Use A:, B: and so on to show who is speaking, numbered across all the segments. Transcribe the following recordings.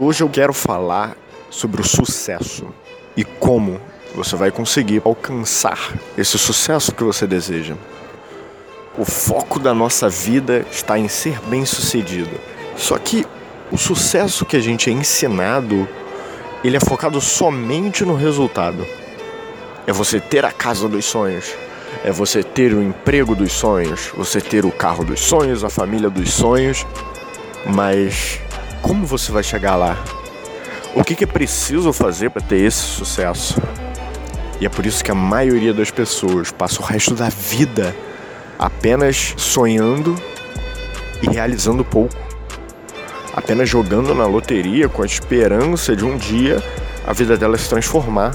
A: Hoje eu quero falar sobre o sucesso e como você vai conseguir alcançar esse sucesso que você deseja. O foco da nossa vida está em ser bem-sucedido. Só que o sucesso que a gente é ensinado, ele é focado somente no resultado. É você ter a casa dos sonhos, é você ter o emprego dos sonhos, você ter o carro dos sonhos, a família dos sonhos, mas como você vai chegar lá? O que, é preciso fazer para ter esse sucesso? E é por isso que a maioria das pessoas passa o resto da vida apenas sonhando e realizando pouco. Apenas jogando na loteria com a esperança de um dia a vida dela se transformar,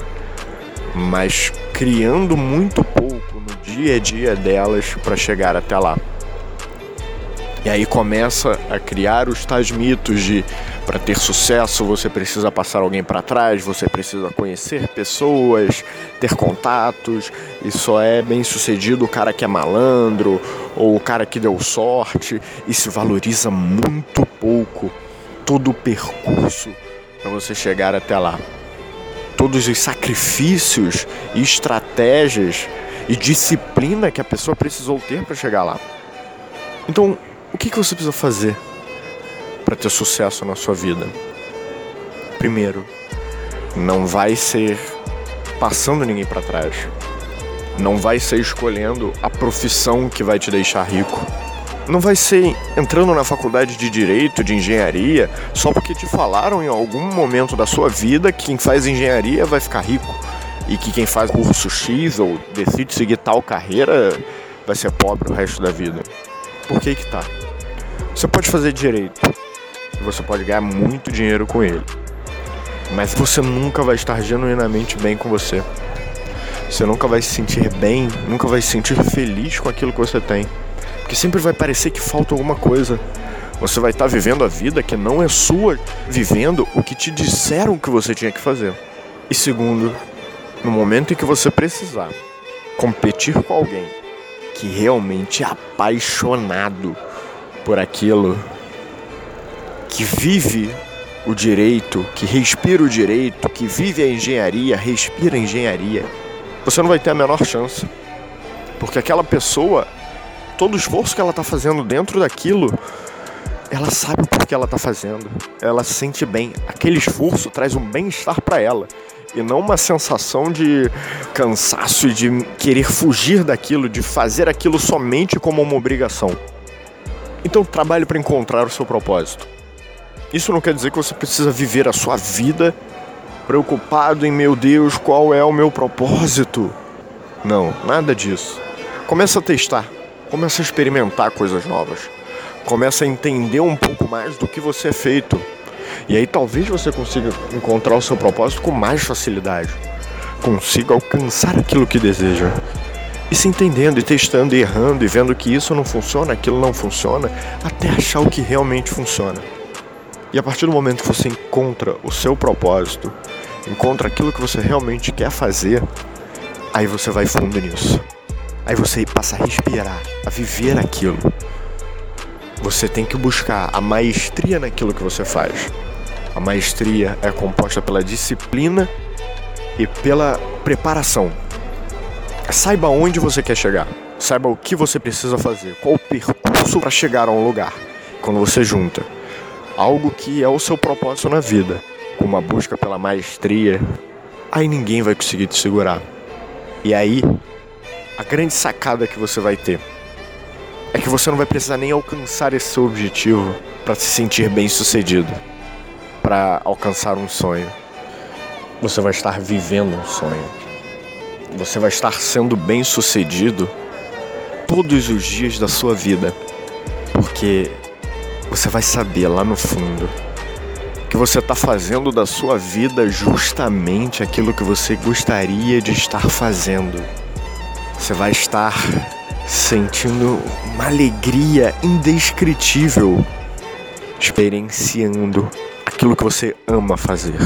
A: mas criando muito pouco no dia a dia delas para chegar até lá. E aí começa a criar os tais mitos de para ter sucesso você precisa passar alguém para trás, você precisa conhecer pessoas, ter contatos, e só é bem sucedido o cara que é malandro ou o cara que deu sorte e se valoriza muito pouco todo o percurso para você chegar até lá. Todos os sacrifícios e estratégias e disciplina que a pessoa precisou ter para chegar lá. Então, o que, que você precisa fazer para ter sucesso na sua vida? Primeiro, não vai ser passando ninguém para trás. Não vai ser escolhendo a profissão que vai te deixar rico. Não vai ser entrando na faculdade de direito, de engenharia, só porque te falaram em algum momento da sua vida que quem faz engenharia vai ficar rico e que quem faz curso X ou decide seguir tal carreira vai ser pobre o resto da vida. Por que que tá? Você pode fazer direito. Você pode ganhar muito dinheiro com ele. Mas você nunca vai estar genuinamente bem com você. Você nunca vai se sentir bem, nunca vai se sentir feliz com aquilo que você tem. Porque sempre vai parecer que falta alguma coisa. Você vai estar vivendo a vida que não é sua, vivendo o que te disseram que você tinha que fazer. E segundo, no momento em que você precisar competir com alguém que realmente é apaixonado por aquilo, que vive o direito, que respira o direito, que vive a engenharia, respira a engenharia, você não vai ter a menor chance. Porque aquela pessoa, todo o esforço que ela está fazendo dentro daquilo, ela sabe o porquê ela está fazendo. Ela se sente bem. Aquele esforço traz um bem-estar para ela. E não uma sensação de cansaço e de querer fugir daquilo, de fazer aquilo somente como uma obrigação. Então trabalhe para encontrar o seu propósito. Isso não quer dizer que você precisa viver a sua vida preocupado em meu Deus, qual é o meu propósito. Não, nada disso. Começa a testar, começa a experimentar coisas novas. Começa a entender um pouco mais do que você é feito. E aí talvez você consiga encontrar o seu propósito com mais facilidade. Consiga alcançar aquilo que deseja e se entendendo e testando e errando e vendo que isso não funciona, aquilo não funciona, até achar o que realmente funciona. E a partir do momento que você encontra o seu propósito, encontra aquilo que você realmente quer fazer, aí você vai fundo nisso. Aí você passa a respirar, a viver aquilo. Você tem que buscar a maestria naquilo que você faz. A maestria é composta pela disciplina e pela preparação Saiba onde você quer chegar. Saiba o que você precisa fazer, qual o percurso para chegar a um lugar. Quando você junta algo que é o seu propósito na vida, com uma busca pela maestria, aí ninguém vai conseguir te segurar. E aí, a grande sacada que você vai ter é que você não vai precisar nem alcançar esse seu objetivo para se sentir bem sucedido, para alcançar um sonho. Você vai estar vivendo um sonho você vai estar sendo bem sucedido todos os dias da sua vida, porque você vai saber lá no fundo que você está fazendo da sua vida justamente aquilo que você gostaria de estar fazendo. Você vai estar sentindo uma alegria indescritível, experienciando aquilo que você ama fazer.